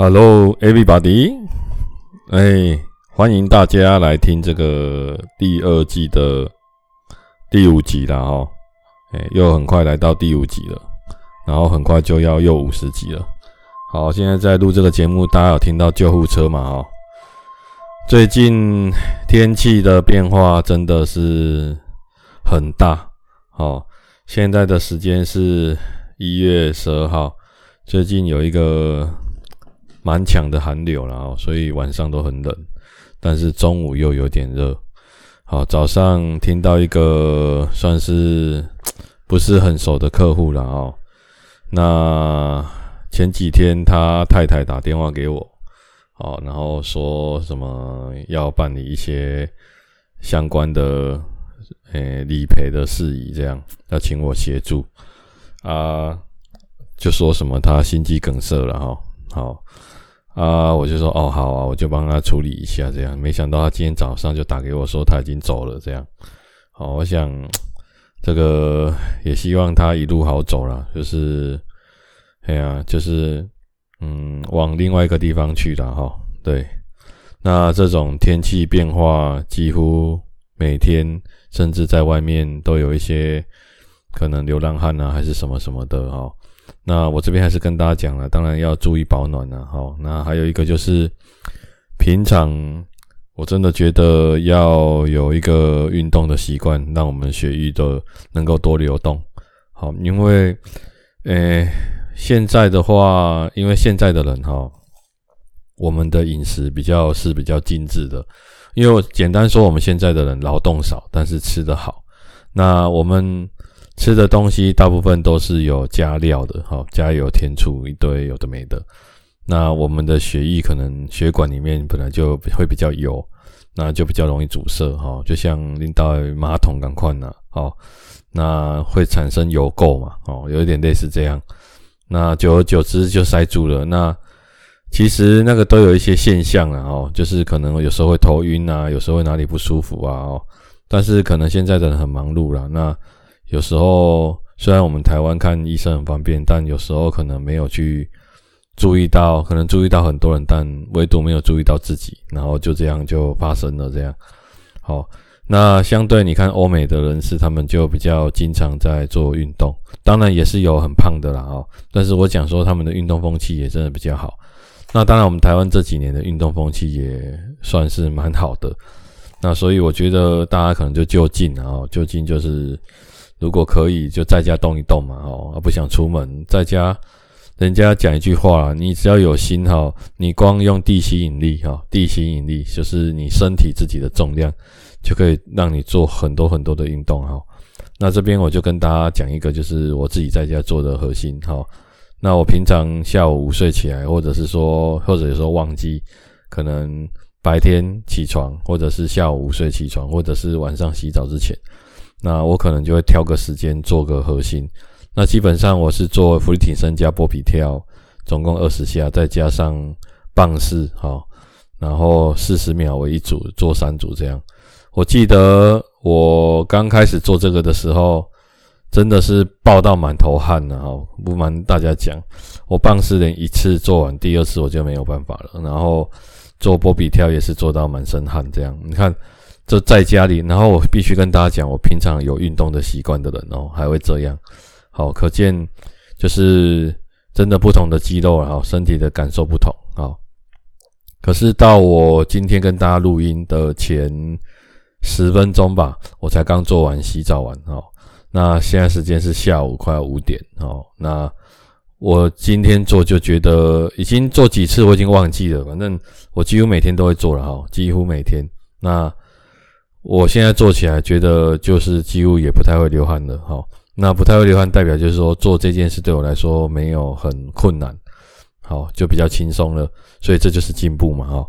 Hello, everybody！哎，欢迎大家来听这个第二季的第五集了哈。哎，又很快来到第五集了，然后很快就要又五十集了。好，现在在录这个节目，大家有听到救护车吗？哦，最近天气的变化真的是很大。好，现在的时间是一月十二号，最近有一个。蛮强的寒流了哦，所以晚上都很冷，但是中午又有点热。好，早上听到一个算是不是很熟的客户了哦。那前几天他太太打电话给我，好，然后说什么要办理一些相关的诶理赔的事宜，这样要请我协助啊，就说什么他心肌梗塞了哈，好。啊，我就说哦，好啊，我就帮他处理一下，这样。没想到他今天早上就打给我说他已经走了，这样。好，我想这个也希望他一路好走啦，就是，哎呀，就是嗯，往另外一个地方去了哈。对，那这种天气变化，几乎每天甚至在外面都有一些可能流浪汉啊，还是什么什么的哈。那我这边还是跟大家讲了，当然要注意保暖了。好，那还有一个就是，平常我真的觉得要有一个运动的习惯，让我们血液都能够多流动。好，因为，诶，现在的话，因为现在的人哈，我们的饮食比较是比较精致的，因为简单说，我们现在的人劳动少，但是吃得好。那我们。吃的东西大部分都是有加料的，好，加油添醋一堆有的没的。那我们的血液可能血管里面本来就会比较油，那就比较容易阻塞，哈，就像拎到马桶赶快呢，好，那会产生油垢嘛，哦，有一点类似这样。那久而久之就塞住了。那其实那个都有一些现象啊，哦，就是可能有时候会头晕啊，有时候会哪里不舒服啊，哦，但是可能现在的人很忙碌了，那。有时候虽然我们台湾看医生很方便，但有时候可能没有去注意到，可能注意到很多人，但唯独没有注意到自己，然后就这样就发生了这样。好，那相对你看欧美的人士，他们就比较经常在做运动，当然也是有很胖的啦哦。但是我讲说他们的运动风气也真的比较好。那当然我们台湾这几年的运动风气也算是蛮好的。那所以我觉得大家可能就就近啊，就近就是。如果可以，就在家动一动嘛，哦，不想出门，在家，人家讲一句话，你只要有心哈，你光用地吸引力哈，地吸引力就是你身体自己的重量，就可以让你做很多很多的运动哈。那这边我就跟大家讲一个，就是我自己在家做的核心哈。那我平常下午午睡起来，或者是说，或者有时候忘记，可能白天起床，或者是下午午睡起床，或者是晚上洗澡之前。那我可能就会挑个时间做个核心，那基本上我是做伏地挺身加波比跳，总共二十下，再加上棒式，好，然后四十秒为一组，做三组这样。我记得我刚开始做这个的时候，真的是爆到满头汗了哈，不瞒大家讲，我棒式连一次做完，第二次我就没有办法了，然后做波比跳也是做到满身汗这样，你看。就在家里，然后我必须跟大家讲，我平常有运动的习惯的人哦，还会这样，好，可见就是真的不同的肌肉，然后身体的感受不同啊。可是到我今天跟大家录音的前十分钟吧，我才刚做完洗澡完哦。那现在时间是下午快要五点哦。那我今天做就觉得已经做几次，我已经忘记了，反正我几乎每天都会做了哈，几乎每天那。我现在做起来觉得就是几乎也不太会流汗了，好，那不太会流汗代表就是说做这件事对我来说没有很困难，好，就比较轻松了，所以这就是进步嘛，哈，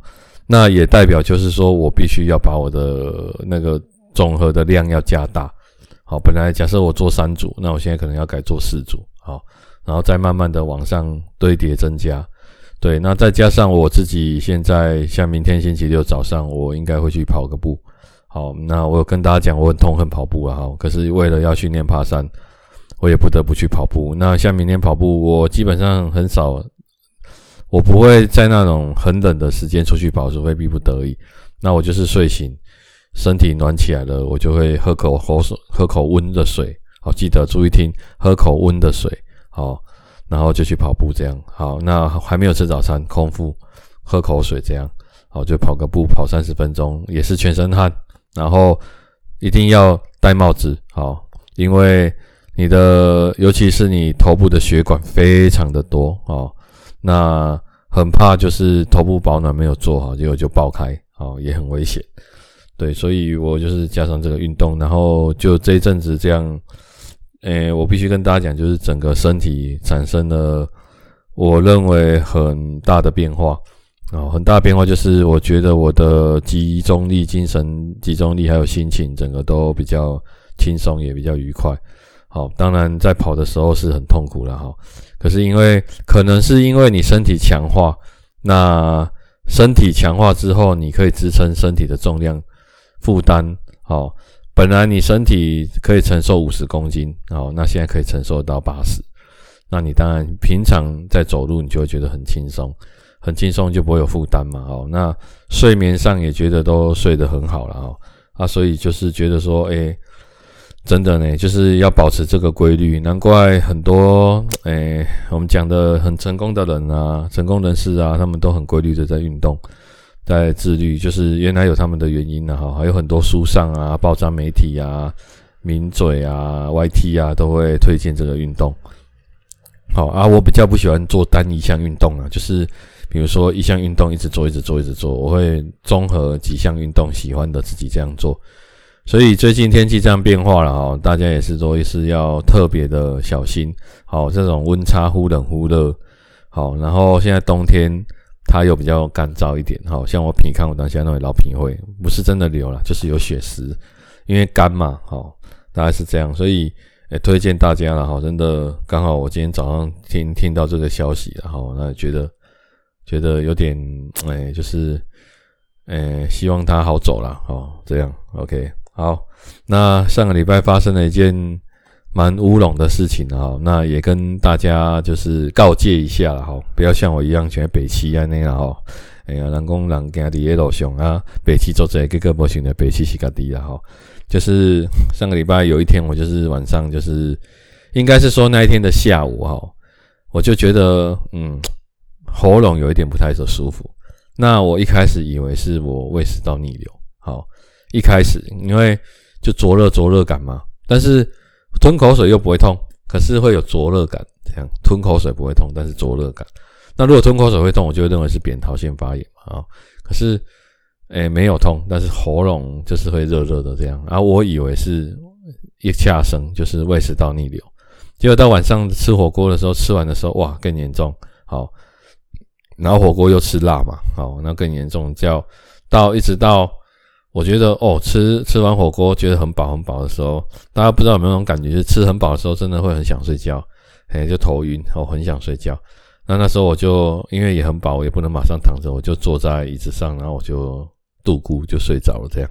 那也代表就是说我必须要把我的那个总和的量要加大，好，本来假设我做三组，那我现在可能要改做四组，好，然后再慢慢的往上堆叠增加，对，那再加上我自己现在像明天星期六早上我应该会去跑个步。好，那我有跟大家讲，我很痛恨跑步啊，哈，可是为了要训练爬山，我也不得不去跑步。那像明天跑步，我基本上很少，我不会在那种很冷的时间出去跑，除非逼不得已。那我就是睡醒，身体暖起来了，我就会喝口喝水，喝口温的水。好，记得注意听，喝口温的水。好，然后就去跑步，这样。好，那还没有吃早餐，空腹喝口水，这样。好，就跑个步，跑三十分钟，也是全身汗。然后一定要戴帽子，好，因为你的，尤其是你头部的血管非常的多，哦，那很怕就是头部保暖没有做好，结果就爆开，哦，也很危险。对，所以我就是加上这个运动，然后就这一阵子这样。诶，我必须跟大家讲，就是整个身体产生了我认为很大的变化啊，很大的变化就是我觉得我的集中力、精神集中力还有心情，整个都比较轻松，也比较愉快。好，当然在跑的时候是很痛苦的哈，可是因为可能是因为你身体强化，那身体强化之后，你可以支撑身体的重量负担，好。本来你身体可以承受五十公斤，哦，那现在可以承受到八十，那你当然平常在走路，你就会觉得很轻松，很轻松就不会有负担嘛，哦，那睡眠上也觉得都睡得很好了，哦，啊，所以就是觉得说，诶，真的呢，就是要保持这个规律，难怪很多，诶，我们讲的很成功的人啊，成功人士啊，他们都很规律的在运动。在自律，就是原来有他们的原因呢，哈，还有很多书上啊、报章媒体啊、名嘴啊、YT 啊，都会推荐这个运动。好啊，我比较不喜欢做单一项运动啊，就是比如说一项运动一直做、一直做、一直做，我会综合几项运动喜欢的自己这样做。所以最近天气这样变化了哈，大家也是都是要特别的小心。好，这种温差忽冷忽热，好，然后现在冬天。它又比较干燥一点，好像我皮看我当下那位老皮会不是真的流了，就是有血丝，因为干嘛，好，大概是这样，所以也、推荐大家了，哈，真的刚好我今天早上听听到这个消息然后，那觉得觉得有点诶、就是诶、希望他好走了，哦，这样，OK，好，那上个礼拜发生了一件。蛮乌龙的事情哈，那也跟大家就是告诫一下了哈，不要像我一样选北七啊那样哈。哎呀，人工人家的路上啊，北七做这个个模型的北七是较低了哈。就是上个礼拜有一天，我就是晚上就是，应该是说那一天的下午哈，我就觉得嗯喉咙有一点不太舒服。那我一开始以为是我胃食道逆流，好，一开始因为就灼热灼热感嘛，但是。吞口水又不会痛，可是会有灼热感。这样吞口水不会痛，但是灼热感。那如果吞口水会痛，我就会认为是扁桃腺发炎啊。可是，诶、没有痛，但是喉咙就是会热热的这样。然后我以为是一下生，就是胃食道逆流。结果到晚上吃火锅的时候，吃完的时候，哇，更严重。好，然后火锅又吃辣嘛，好，那更严重。叫到一直到。我觉得哦，吃吃完火锅觉得很饱很饱的时候，大家不知道有没有那种感觉，就是吃很饱的时候，真的会很想睡觉，哎，就头晕，我很想睡觉。那那时候我就因为也很饱，我也不能马上躺着，我就坐在椅子上，然后我就度咕就睡着了这样。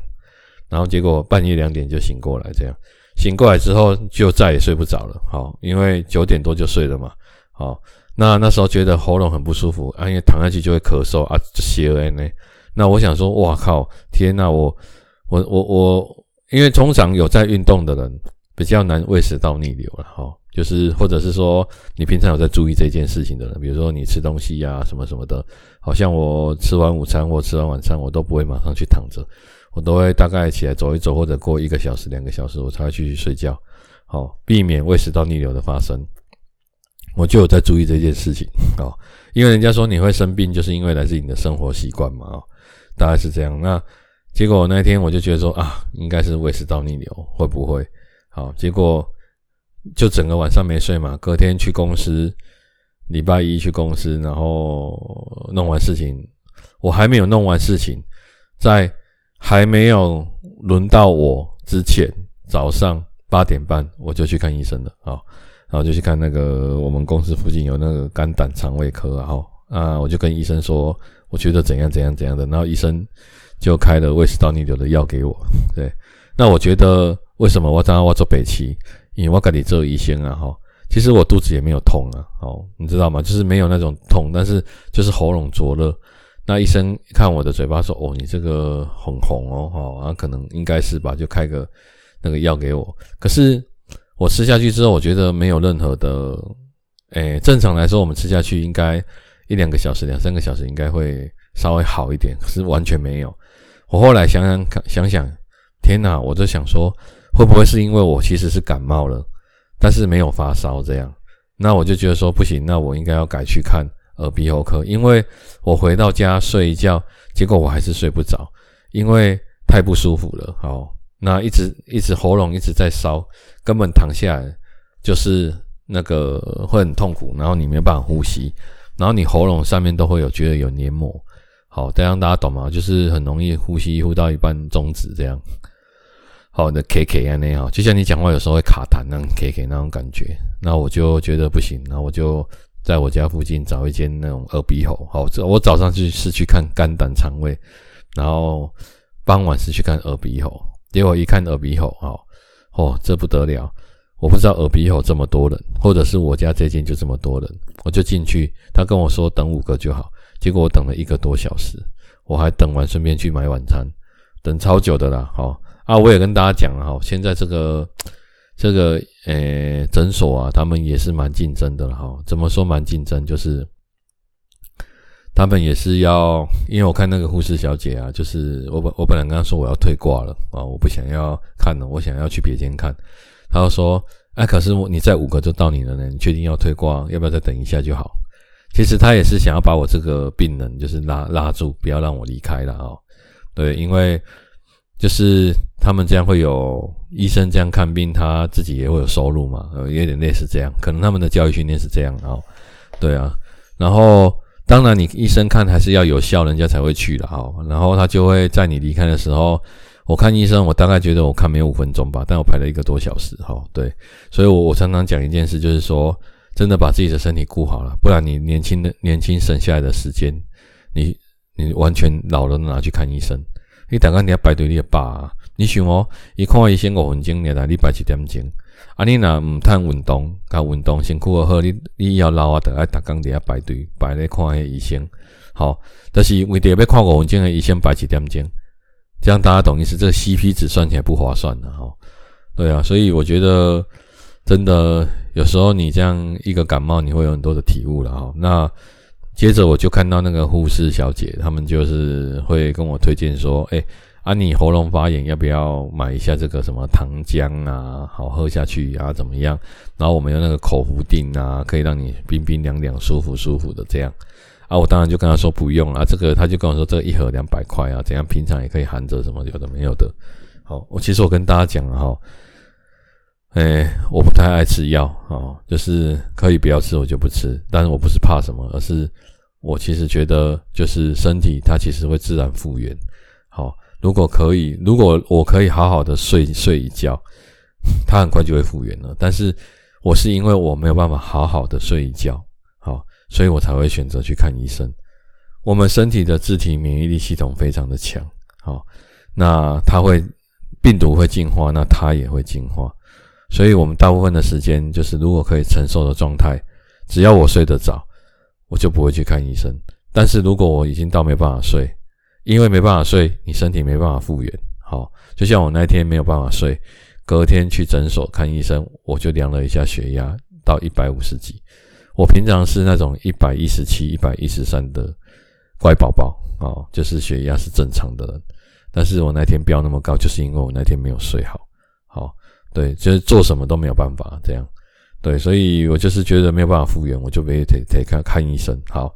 然后结果半夜两点就醒过来，这样醒过来之后就再也睡不着了。好，因为九点多就睡了嘛。好，那那时候觉得喉咙很不舒服，啊，因为躺下去就会咳嗽啊，就邪了呢。那我想说，哇靠！天哪，我我我我，因为通常有在运动的人比较难胃食道逆流了哈，就是或者是说你平常有在注意这件事情的人，比如说你吃东西呀什么什么的，好像我吃完午餐或吃完晚餐，我都不会马上去躺着，我都会大概起来走一走，或者过一个小时两个小时我才会继续睡觉，好避免胃食道逆流的发生。我就有在注意这件事情哦，因为人家说你会生病，就是因为来自你的生活习惯嘛啊。大概是这样，那结果那天我就觉得说啊，应该是胃食道逆流，会不会？好，结果就整个晚上没睡嘛。隔天去公司，礼拜一去公司，然后弄完事情，我还没有弄完事情，在还没有轮到我之前，早上八点半我就去看医生了啊，然后就去看那个我们公司附近有那个肝胆肠胃科，然后啊，我就跟医生说。我觉得怎样怎样怎样的，然后医生就开了胃食道逆流的药给我。对，那我觉得为什么我当然我做北七，因为我跟你做医生啊，哈，其实我肚子也没有痛啊，哦，你知道吗？就是没有那种痛，但是就是喉咙灼热。那医生看我的嘴巴说：“哦，你这个很红哦，哦，啊，可能应该是吧，就开个那个药给我。可是我吃下去之后，我觉得没有任何的，诶，正常来说，我们吃下去应该一两个小时、两三个小时应该会稍微好一点，可是完全没有。我后来想想，想想，天哪，我就想说，会不会是因为我其实是感冒了，但是没有发烧这样？那我就觉得说不行，那我应该要改去看。”耳鼻喉科，因为我回到家睡一觉，结果我还是睡不着，因为太不舒服了。好，那一直一直喉咙一直在烧，根本躺下来就是那个会很痛苦，然后你没办法呼吸，然后你喉咙上面都会有觉得有黏膜。好，这样大家懂吗？就是很容易呼吸呼到一半终止这样。好的，K K 啊那样，就像你讲话有时候会卡痰那种 K K 那种感觉，那我就觉得不行，那我就。在我家附近找一间那种耳鼻喉，好，我早上去是去看肝胆肠胃，然后傍晚是去看耳鼻喉，结果一看耳鼻喉，哦，哦，这不得了，我不知道耳鼻喉这么多人，或者是我家这间就这么多人，我就进去，他跟我说等五个就好，结果我等了一个多小时，我还等完顺便去买晚餐，等超久的啦，好啊，我也跟大家讲了哈，现在这个。这个呃诊所啊，他们也是蛮竞争的了哈。怎么说蛮竞争？就是他们也是要，因为我看那个护士小姐啊，就是我本我本来跟她说我要退挂了啊，我不想要看了，我想要去别间看。她就说：“哎，可是你再五个就到你了呢，你确定要退挂？要不要再等一下就好？”其实他也是想要把我这个病人就是拉拉住，不要让我离开了啊。对，因为。就是他们这样会有医生这样看病，他自己也会有收入嘛，有点类似这样，可能他们的教育训练是这样哦，对啊，然后当然你医生看还是要有效，人家才会去的哈，然后他就会在你离开的时候，我看医生，我大概觉得我看没有五分钟吧，但我排了一个多小时哈，对，所以我我常常讲一件事，就是说真的把自己的身体顾好了，不然你年轻的年轻省下来的时间，你你完全老了拿去看医生。你等下你要排队你也罢啊！你想哦，一看医生五分钟，你来你排几点钟。啊，你若毋趁运动，甲运动身躯好，你你要老啊，得爱逐工伫遐排队排咧看迄医生。好，但是为着要看五分钟的医生排几点钟，这样大家懂意思？这个 CP 值算起来不划算的哈。对啊，所以我觉得真的有时候你这样一个感冒，你会有很多的体悟了哈。那。接着我就看到那个护士小姐，他们就是会跟我推荐说：“哎，啊，你喉咙发炎，要不要买一下这个什么糖浆啊？好喝下去啊，怎么样？然后我们有那个口服定啊，可以让你冰冰凉凉、舒服舒服的这样。啊，我当然就跟他说不用啊，这个他就跟我说这一盒两百块啊，怎样？平常也可以含着什么有的没有的。好，我其实我跟大家讲哈。”哎，我不太爱吃药啊，就是可以不要吃，我就不吃。但是我不是怕什么，而是我其实觉得，就是身体它其实会自然复原。好，如果可以，如果我可以好好的睡睡一觉，它很快就会复原了。但是我是因为我没有办法好好的睡一觉，好，所以我才会选择去看医生。我们身体的自体免疫力系统非常的强，好，那它会病毒会进化，那它也会进化。所以，我们大部分的时间就是，如果可以承受的状态，只要我睡得着，我就不会去看医生。但是如果我已经到没办法睡，因为没办法睡，你身体没办法复原。好，就像我那天没有办法睡，隔天去诊所看医生，我就量了一下血压，到一百五十几。我平常是那种一百一十七、一百一十三的乖宝宝啊，就是血压是正常的。但是我那天飙那么高，就是因为我那天没有睡好。好。对，就是做什么都没有办法这样，对，所以我就是觉得没有办法复原，我就得得得看看医生。好，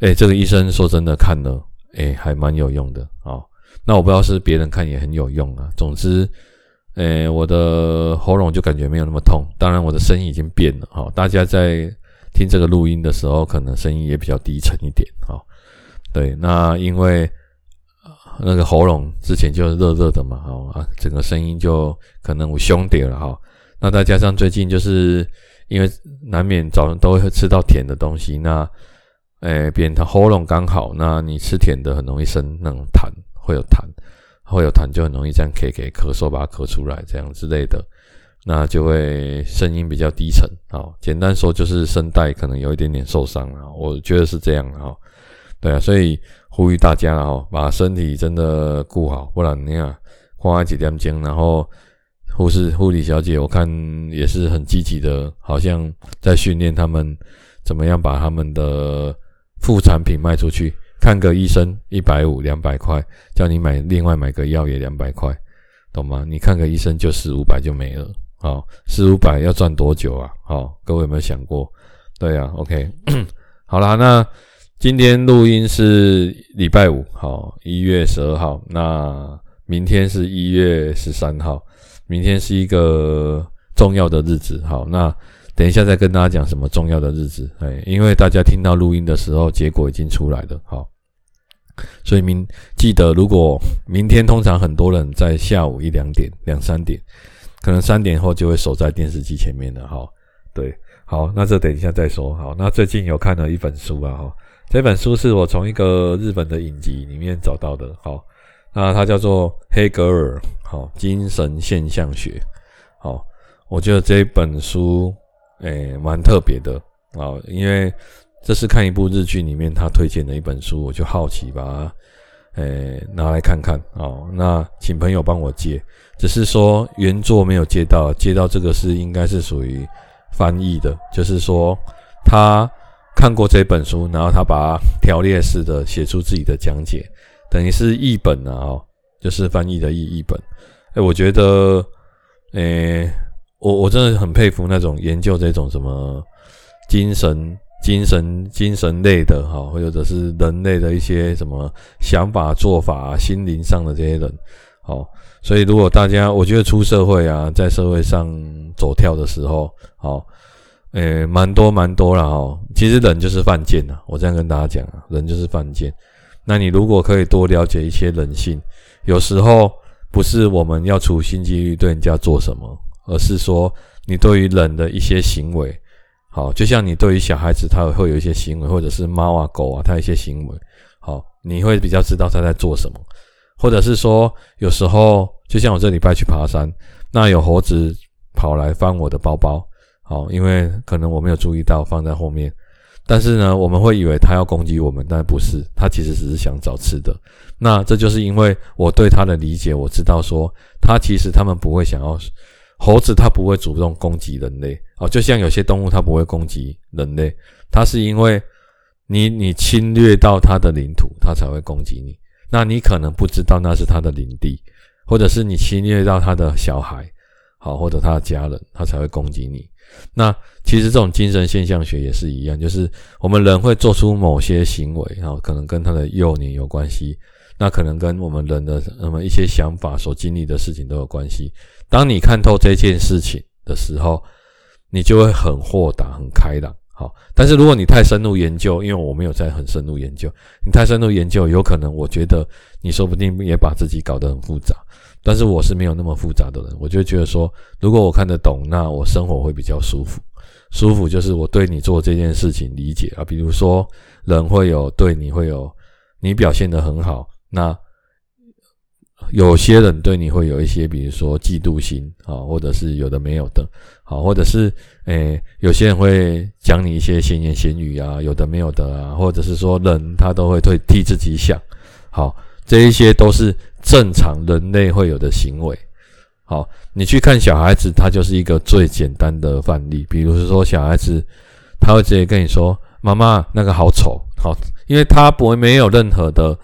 哎，这个医生说真的看了，哎，还蛮有用的。哦，那我不知道是别人看也很有用啊。总之，哎，我的喉咙就感觉没有那么痛，当然我的声音已经变了。好，大家在听这个录音的时候，可能声音也比较低沉一点。好，对，那因为。那个喉咙之前就是热热的嘛，哦啊，整个声音就可能有凶点了哈。那再加上最近就是因为难免早上都会吃到甜的东西，那诶，别人他喉咙刚好，那你吃甜的很容易生那种痰，会有痰，会有痰就很容易这样咳咳咳嗽把它咳出来这样之类的。那就会声音比较低沉。好，简单说就是声带可能有一点点受伤啊，我觉得是这样哈。对啊，所以呼吁大家哈，把身体真的顾好，不然你看花几点钟，然后护士护理小姐我看也是很积极的，好像在训练他们怎么样把他们的副产品卖出去。看个医生一百五两百块，叫你买另外买个药也两百块，懂吗？你看个医生就四五百就没了，好，四五百要赚多久啊？好，各位有没有想过？对啊，OK，好啦，那今天录音是礼拜五，好，一月十二号，那明天是一月十三号，明天是一个重要的日子，好，那。等一下再跟大家讲什么重要的日子，哎，因为大家听到录音的时候，结果已经出来了，好，所以明记得，如果明天通常很多人在下午一两点、两三点，可能三点后就会守在电视机前面了，哈，对，好，那这等一下再说，好，那最近有看了一本书啊，哈，这本书是我从一个日本的影集里面找到的，好，那它叫做黑格尔，好，精神现象学，好，我觉得这本书。诶，蛮特别的啊，因为这是看一部日剧里面他推荐的一本书，我就好奇把它诶拿来看看哦。那请朋友帮我借，只是说原作没有借到，借到这个是应该是属于翻译的，就是说他看过这本书，然后他把它条列式的写出自己的讲解，等于是译本啊，哦，就是翻译的译译本。诶，我觉得诶。我我真的很佩服那种研究这种什么精神、精神、精神类的哈，或者是人类的一些什么想法、做法、心灵上的这些人，好，所以如果大家我觉得出社会啊，在社会上走跳的时候，好，诶，蛮多蛮多了哈。其实人就是犯贱呐，我这样跟大家讲啊，人就是犯贱。那你如果可以多了解一些人性，有时候不是我们要处心积虑对人家做什么。而是说，你对于人的一些行为，好，就像你对于小孩子，他会有一些行为，或者是猫啊、狗啊，他一些行为，好，你会比较知道他在做什么。或者是说，有时候，就像我这礼拜去爬山，那有猴子跑来翻我的包包，好，因为可能我没有注意到放在后面，但是呢，我们会以为他要攻击我们，但不是，他其实只是想找吃的。那这就是因为我对他的理解，我知道说，他其实他们不会想要。猴子它不会主动攻击人类哦，就像有些动物它不会攻击人类，它是因为你你侵略到它的领土，它才会攻击你。那你可能不知道那是它的领地，或者是你侵略到它的小孩，好，或者他的家人，它才会攻击你。那其实这种精神现象学也是一样，就是我们人会做出某些行为，然后可能跟他的幼年有关系。那可能跟我们人的那么一些想法所经历的事情都有关系。当你看透这件事情的时候，你就会很豁达、很开朗。好，但是如果你太深入研究，因为我没有在很深入研究，你太深入研究，有可能我觉得你说不定也把自己搞得很复杂。但是我是没有那么复杂的人，我就觉得说，如果我看得懂，那我生活会比较舒服。舒服就是我对你做这件事情理解啊，比如说人会有对你会有你表现得很好。那有些人对你会有一些，比如说嫉妒心啊，或者是有的没有的，好，或者是诶，有些人会讲你一些闲言闲语啊，有的没有的啊，或者是说人他都会替替自己想，好，这一些都是正常人类会有的行为。好，你去看小孩子，他就是一个最简单的范例，比如说小孩子他会直接跟你说：“妈妈，那个好丑。”好，因为他不会没有任何的。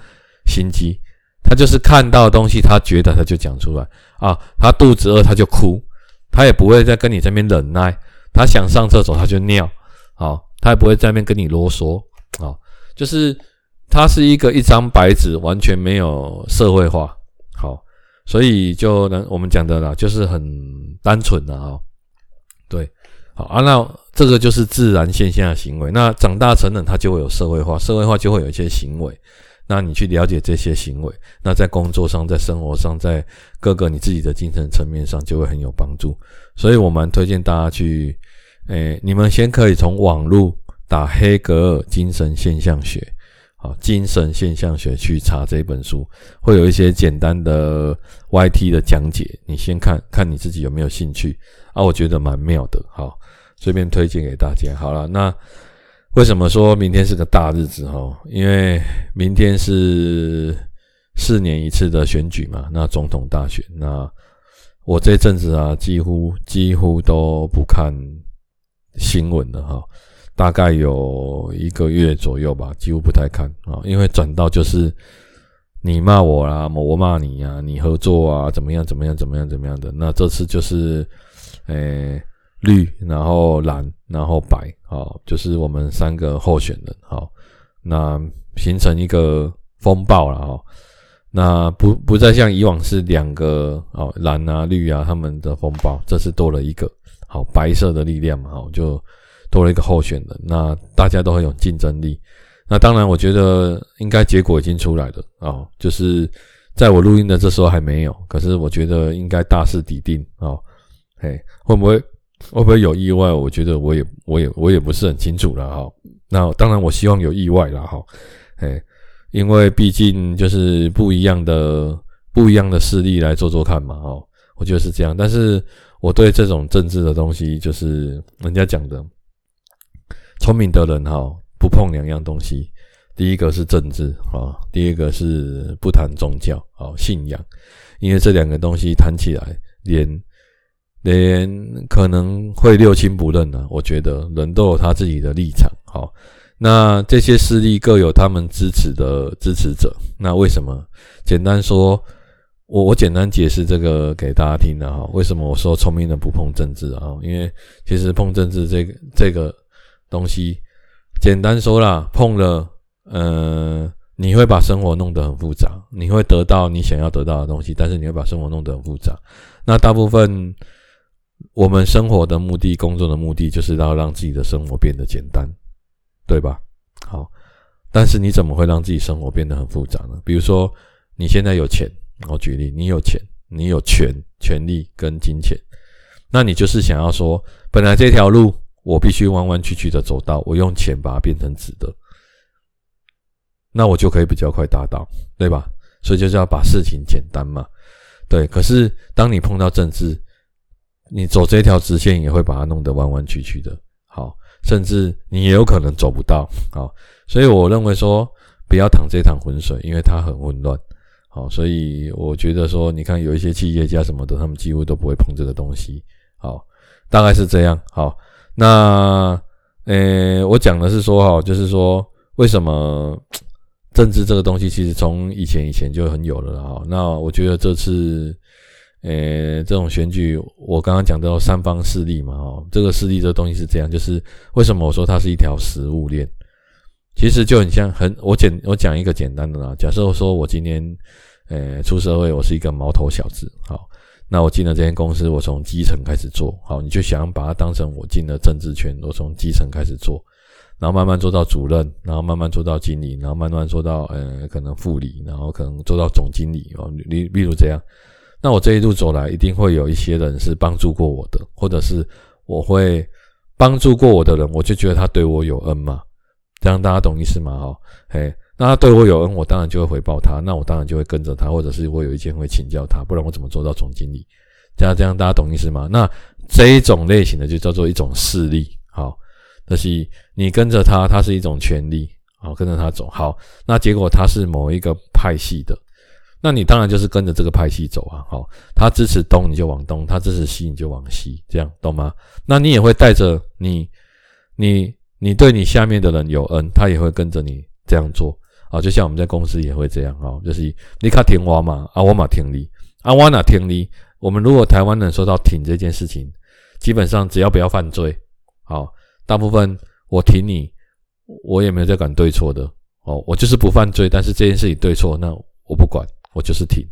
心机，他就是看到的东西，他觉得他就讲出来啊。他肚子饿，他就哭，他也不会再跟你这边忍耐。他想上厕所，他就尿，啊，他也不会在那边跟你啰嗦，啊，就是他是一个一张白纸，完全没有社会化，好，所以就能我们讲的啦，就是很单纯的啊，对，好啊，那这个就是自然现象行为。那长大成人，他就会有社会化，社会化就会有一些行为。那你去了解这些行为，那在工作上、在生活上、在各个你自己的精神层面上，就会很有帮助。所以我蛮推荐大家去，诶、你们先可以从网络打黑格尔精神现象学，好，精神现象学去查这本书，会有一些简单的 YT 的讲解，你先看看你自己有没有兴趣啊？我觉得蛮妙的，好，随便推荐给大家。好了，那为什么说明天是个大日子哈？因为明天是四年一次的选举嘛，那总统大选。那我这阵子啊，几乎几乎都不看新闻了哈。大概有一个月左右吧，几乎不太看啊，因为转到就是你骂我啦，我骂你呀，你合作啊，怎么样怎么样怎么样怎么样的。那这次就是，诶，绿，然后蓝，然后白，好，就是我们三个候选人，好，那形成一个风暴了哈。那不不再像以往是两个哦，蓝啊绿啊他们的风暴，这次多了一个好白色的力量嘛，好就。多了一个候选人，那大家都很有竞争力。那当然，我觉得应该结果已经出来了哦，就是在我录音的这时候还没有，可是我觉得应该大势已定哦。嘿，会不会会不会有意外？我觉得我也我也我也不是很清楚了哈。那当然，我希望有意外了哈。哎，因为毕竟就是不一样的不一样的势力来做做看嘛哈。我觉得是这样，但是我对这种政治的东西，就是人家讲的。聪明的人哈，不碰两样东西。第一个是政治啊，第二个是不谈宗教啊，信仰。因为这两个东西谈起来，连连可能会六亲不认呢。我觉得人都有他自己的立场。好，那这些势力各有他们支持的支持者。那为什么？简单说，我我简单解释这个给大家听的哈。为什么我说聪明人不碰政治啊？因为其实碰政治这个这个。东西简单说啦，碰了，呃，你会把生活弄得很复杂，你会得到你想要得到的东西，但是你会把生活弄得很复杂。那大部分我们生活的目的、工作的目的，就是要让自己的生活变得简单，对吧？好，但是你怎么会让自己生活变得很复杂呢？比如说你现在有钱，我举例，你有钱，你有权、权利跟金钱，那你就是想要说，本来这条路。我必须弯弯曲曲的走到，我用钱把它变成直的，那我就可以比较快达到，对吧？所以就是要把事情简单嘛，对。可是当你碰到政治，你走这条直线也会把它弄得弯弯曲曲的，好，甚至你也有可能走不到，好。所以我认为说，不要淌这趟浑水，因为它很混乱，好。所以我觉得说，你看有一些企业家什么的，他们几乎都不会碰这个东西，好，大概是这样，好。那，呃、我讲的是说哈，就是说，为什么政治这个东西其实从以前以前就很有了哈。那我觉得这次，呃、这种选举，我刚刚讲到三方势力嘛，哈，这个势力这个东西是这样，就是为什么我说它是一条食物链？其实就很像很，我简我讲一个简单的啦，假设说我今天，呃、出社会，我是一个毛头小子，好。那我进了这间公司，我从基层开始做，好，你就想把它当成我进了政治圈，我从基层开始做，然后慢慢做到主任，然后慢慢做到经理，然后慢慢做到呃可能副理，然后可能做到总经理哦，例例如这样。那我这一路走来，一定会有一些人是帮助过我的，或者是我会帮助过我的人，我就觉得他对我有恩嘛，这样大家懂意思吗？哈，嘿。那他对我有恩，我当然就会回报他。那我当然就会跟着他，或者是我有意见会请教他，不然我怎么做到总经理？这样这样大家懂意思吗？那这一种类型的就叫做一种势力，好，就是你跟着他，他是一种权力，好，跟着他走，好，那结果他是某一个派系的，那你当然就是跟着这个派系走啊，好，他支持东你就往东，他支持西你就往西，这样懂吗？那你也会带着你，你你对你下面的人有恩，他也会跟着你这样做。啊，就像我们在公司也会这样啊，就是你卡听我嘛，啊我嘛听你，啊我哪听你。我们如果台湾人说到挺这件事情，基本上只要不要犯罪，好，大部分我挺你，我也没有在管对错的哦，我就是不犯罪，但是这件事情对错，那我不管，我就是挺，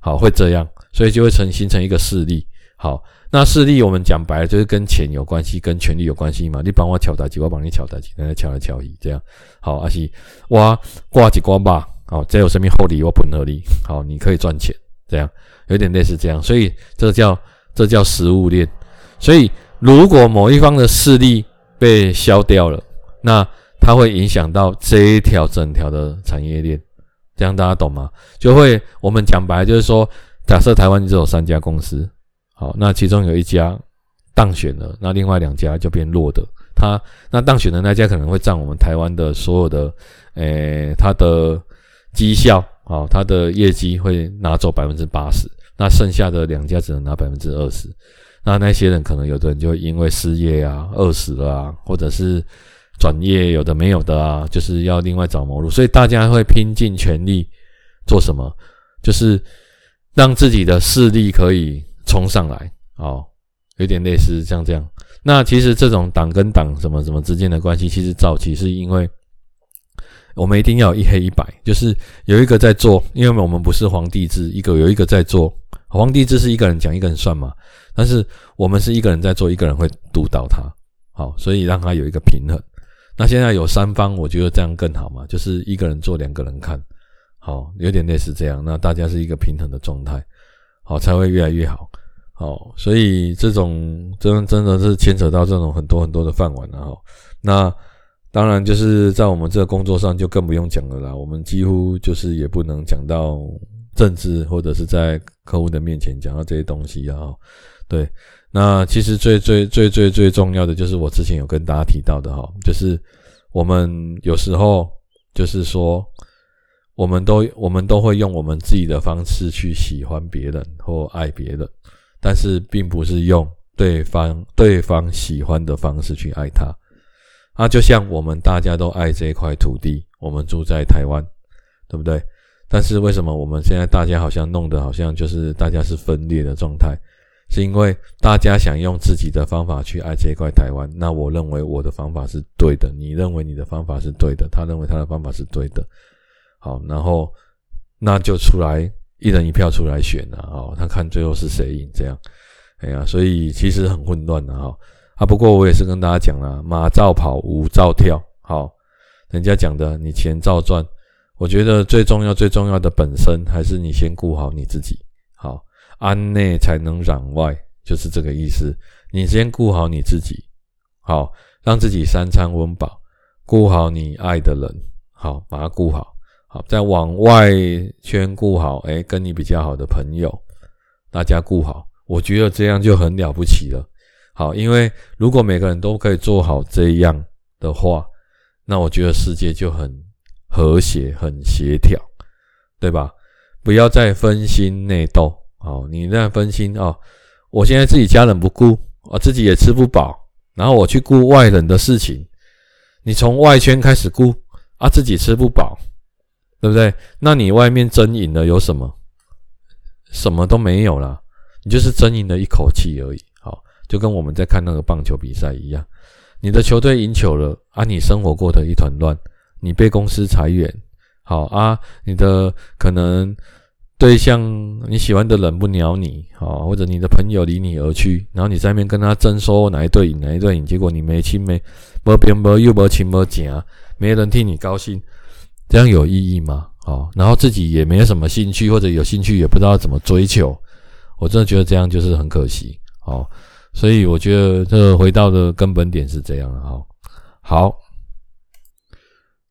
好，会这样，所以就会成形成一个势力，好。那势力，我们讲白了就是跟钱有关系，跟权力有关系嘛。你帮我敲打击，我帮你敲打击，大家敲来敲去，这样好。而且我挂几挂吧，好，这有什么厚利我本合理，好，你可以赚钱，这样有点类似这样。所以这叫这叫食物链。所以如果某一方的势力被消掉了，那它会影响到这一条整条的产业链，这样大家懂吗？就会我们讲白就是说，假设台湾只有三家公司，好，那其中有一家当选了，那另外两家就变弱的。他那当选的那家可能会占我们台湾的所有的，诶，他的绩效，好，他的业绩会拿走百分之八十，那剩下的两家只能拿百分之二十。那那些人可能有的人就会因为失业啊、饿死了啊，或者是转业有的没有的啊，就是要另外找谋路，所以大家会拼尽全力做什么？就是让自己的势力可以冲上来，哦，有点类似像这样。那其实这种党跟党什么什么之间的关系，其实早期是因为我们一定要一黑一白，就是有一个在做，因为我们不是皇帝制，一个有一个在做。皇帝制是一个人讲一个人算嘛，但是我们是一个人在做，一个人会督导他，好，所以让他有一个平衡。那现在有三方，我觉得这样更好嘛，就是一个人做，两个人看，好，有点类似这样。那大家是一个平衡的状态，好，才会越来越好。好，所以这种真真的是牵扯到这种很多很多的饭碗了哈。那当然就是在我们这个工作上就更不用讲了啦，我们几乎就是也不能讲到。政治或者是在客户的面前讲到这些东西啊，对，那其实最最最最最重要的就是我之前有跟大家提到的哈，就是我们有时候就是说，我们都我们都会用我们自己的方式去喜欢别人或爱别人，但是并不是用对方对方喜欢的方式去爱他。啊，就像我们大家都爱这块土地，我们住在台湾，对不对？但是为什么我们现在大家好像弄得好像就是大家是分裂的状态？是因为大家想用自己的方法去爱这一块台湾。那我认为我的方法是对的，你认为你的方法是对的，他认为他的方法是对的。好，然后那就出来一人一票出来选了啊！他看最后是谁赢这样。哎呀，所以其实很混乱的哈。啊，不过我也是跟大家讲了，马照跑，舞照跳。好，人家讲的，你钱照赚。我觉得最重要、最重要的本身还是你先顾好你自己，好，安内才能攘外，就是这个意思。你先顾好你自己，好，让自己三餐温饱，顾好你爱的人，好，把他顾好，好，再往外圈顾好，诶，跟你比较好的朋友，大家顾好，我觉得这样就很了不起了。好，因为如果每个人都可以做好这样的话，那我觉得世界就很。和谐很协调，对吧？不要再分心内斗。哦，你那样分心啊！我现在自己家人不顾，我自己也吃不饱，然后我去顾外人的事情。你从外圈开始顾啊，自己吃不饱，对不对？那你外面争赢了有什么？什么都没有啦，你就是争赢了一口气而已。好，就跟我们在看那个棒球比赛一样，你的球队赢球了啊，你生活过得一团乱。你被公司裁员，好啊，你的可能对象你喜欢的人不鸟你，好，或者你的朋友离你而去，然后你在那边跟他争说哪一对赢哪一对赢，结果你没亲没没边没又没亲没钱，没人替你高兴，这样有意义吗？好，然后自己也没什么兴趣，或者有兴趣也不知道怎么追求，我真的觉得这样就是很可惜，好，所以我觉得这个回到的根本点是这样，好，好。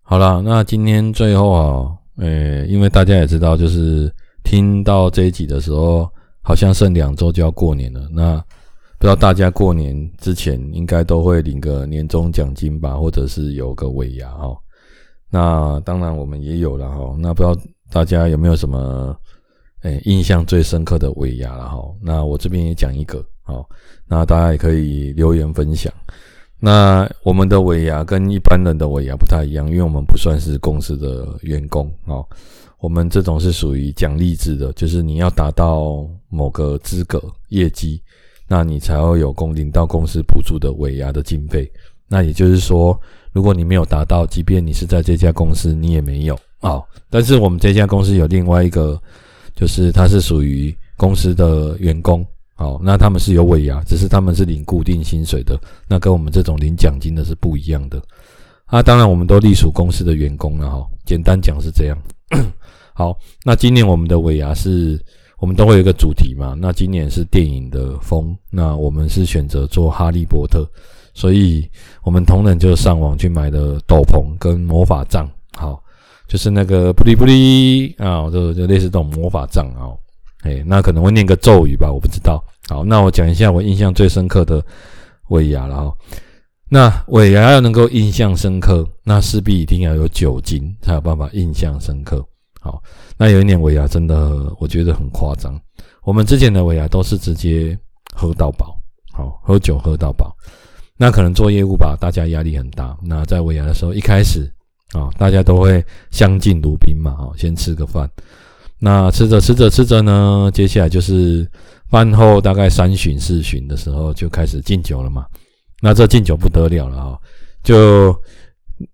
好了，那今天最后啊，诶、因为大家也知道，就是听到这一集的时候，好像剩两周就要过年了。那不知道大家过年之前应该都会领个年终奖金吧，或者是有个尾牙哈。那当然我们也有了哈。那不知道大家有没有什么诶、印象最深刻的尾牙了哈？那我这边也讲一个好，那大家也可以留言分享。那我们的尾牙跟一般人的尾牙不太一样，因为我们不算是公司的员工哦，我们这种是属于奖励制的，就是你要达到某个资格业绩，那你才会有公领到公司补助的尾牙的经费。那也就是说，如果你没有达到，即便你是在这家公司，你也没有哦。但是我们这家公司有另外一个，就是它是属于公司的员工。好，那他们是有尾牙，只是他们是领固定薪水的，那跟我们这种领奖金的是不一样的。啊，当然我们都隶属公司的员工了哈。简单讲是这样。好，那今年我们的尾牙是，我们都会有一个主题嘛。那今年是电影的风，那我们是选择做哈利波特，所以我们同仁就上网去买了斗篷跟魔法杖，好，就是那个不离不离啊，就就类似这种魔法杖啊，哎，那可能会念个咒语吧，我不知道。好，那我讲一下我印象最深刻的尾牙了哈。那尾牙要能够印象深刻，那势必一定要有酒精才有办法印象深刻。好，那有一年尾牙真的我觉得很夸张，我们之前的尾牙都是直接喝到饱，好，喝酒喝到饱。那可能做业务吧，大家压力很大。那在尾牙的时候，一开始啊，大家都会相敬如宾嘛，啊，先吃个饭。那吃着吃着吃着呢，接下来就是饭后大概三巡四巡的时候就开始敬酒了嘛。那这敬酒不得了了哈，就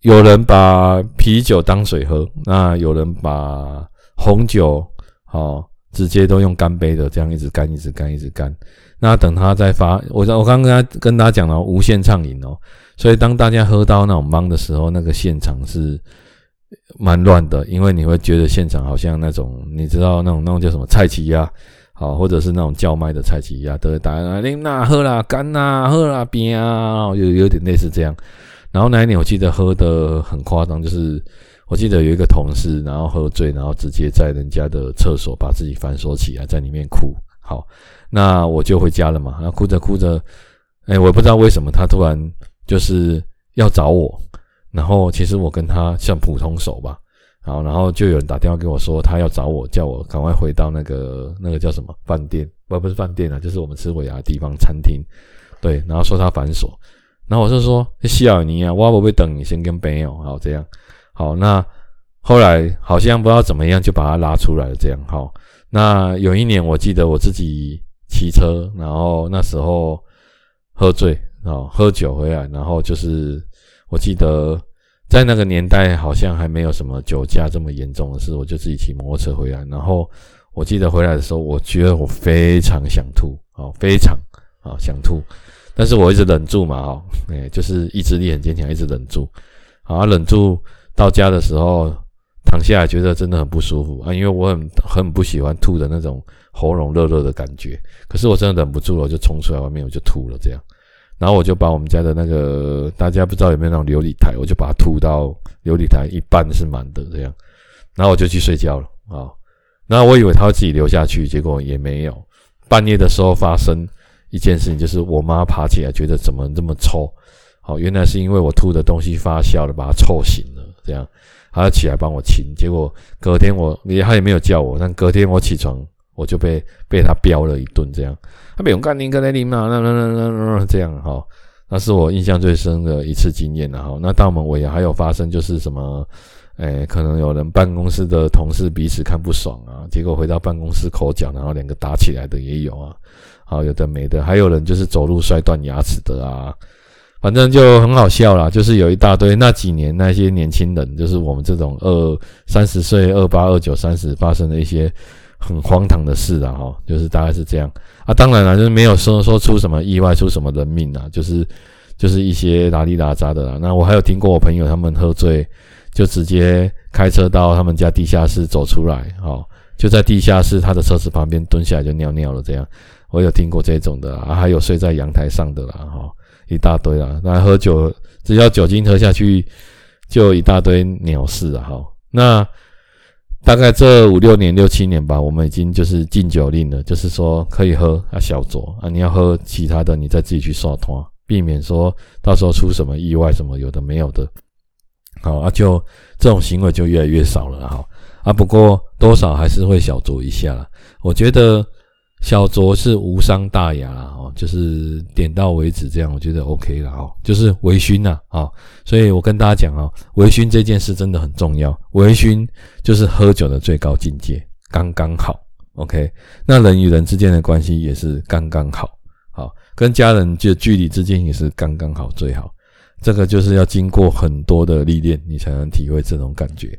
有人把啤酒当水喝，那有人把红酒好直接都用干杯的，这样一直干一直干一直干。那等他再发，我我刚刚跟他跟大家讲了无限畅饮哦，所以当大家喝到那种忙的时候，那个现场是。蛮乱的，因为你会觉得现场好像那种，你知道那种那种叫什么菜奇呀，好，或者是那种叫卖的菜奇呀，都会打啊，你那喝啦，干啦，喝啦，冰啊，有有点类似这样。然后那一年我记得喝得很夸张，就是我记得有一个同事，然后喝醉，然后直接在人家的厕所把自己反锁起来，在里面哭。好，那我就回家了嘛，然后哭着哭着，哎，我也不知道为什么他突然就是要找我。然后其实我跟他像普通熟吧，好，然后就有人打电话给我说他要找我，叫我赶快回到那个那个叫什么饭店，不不是饭店啊，就是我们吃尾牙的地方餐厅，对，然后说他反锁，然后我就说西尔尼啊，我不会等你先跟朋友，好这样，好，那后来好像不知道怎么样就把他拉出来了，这样，好，那有一年我记得我自己骑车，然后那时候喝醉啊，喝酒回来，然后就是。我记得在那个年代，好像还没有什么酒驾这么严重的事，我就自己骑摩托车回来。然后我记得回来的时候，我觉得我非常想吐，哦，非常啊想吐，但是我一直忍住嘛，哦，哎，就是意志力很坚强，一直忍住。啊，忍住到家的时候躺下来，觉得真的很不舒服啊，因为我很很不喜欢吐的那种喉咙热热的感觉。可是我真的忍不住了，我就冲出来外面，我就吐了，这样。然后我就把我们家的那个，大家不知道有没有那种琉璃台，我就把它吐到琉璃台一半是满的这样，然后我就去睡觉了啊。然后我以为他会自己流下去，结果也没有。半夜的时候发生一件事情，就是我妈爬起来觉得怎么这么臭，好，原来是因为我吐的东西发酵了，把它臭醒了这样，她要起来帮我清。结果隔天我也她也没有叫我，但隔天我起床。我就被被他飙了一顿，这样他没有干你，跟在你嘛，那那那那那这样哈，那是我印象最深的一次经验了哈。那到我们尾牙还有发生就是什么，诶，可能有人办公室的同事彼此看不爽啊，结果回到办公室口角，然后两个打起来的也有啊，好有的没的，还有人就是走路摔断牙齿的啊，反正就很好笑啦，就是有一大堆那几年那些年轻人，就是我们这种二三十岁、二八、二九、三十发生的一些。很荒唐的事啊，哈，就是大概是这样啊。当然了，就是没有说说出什么意外，出什么人命啊，就是就是一些拉里拉杂的啦。那我还有听过我朋友他们喝醉，就直接开车到他们家地下室走出来，哈，就在地下室他的车子旁边蹲下来就尿尿了。这样我有听过这种的啊，还有睡在阳台上的啦，哈，一大堆啦。那喝酒只要酒精喝下去，就一大堆鸟事啊，哈。那。大概这五六年、六七年吧，我们已经就是禁酒令了，就是说可以喝啊小酌啊，你要喝其他的，你再自己去刷团，避免说到时候出什么意外什么有的没有的。好啊，就这种行为就越来越少了哈啊，不过多少还是会小酌一下，我觉得。小酌是无伤大雅啦，哦，就是点到为止，这样我觉得 OK 了哦，就是微醺呐，啊，所以我跟大家讲哦，微醺这件事真的很重要，微醺就是喝酒的最高境界，刚刚好，OK，那人与人之间的关系也是刚刚好，好，跟家人就距离之间也是刚刚好最好，这个就是要经过很多的历练，你才能体会这种感觉，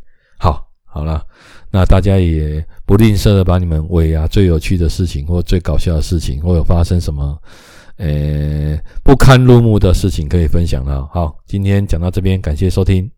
好。了，那大家也不吝啬的把你们尾牙最有趣的事情，或最搞笑的事情，或有发生什么，呃，不堪入目的事情可以分享了。好，今天讲到这边，感谢收听。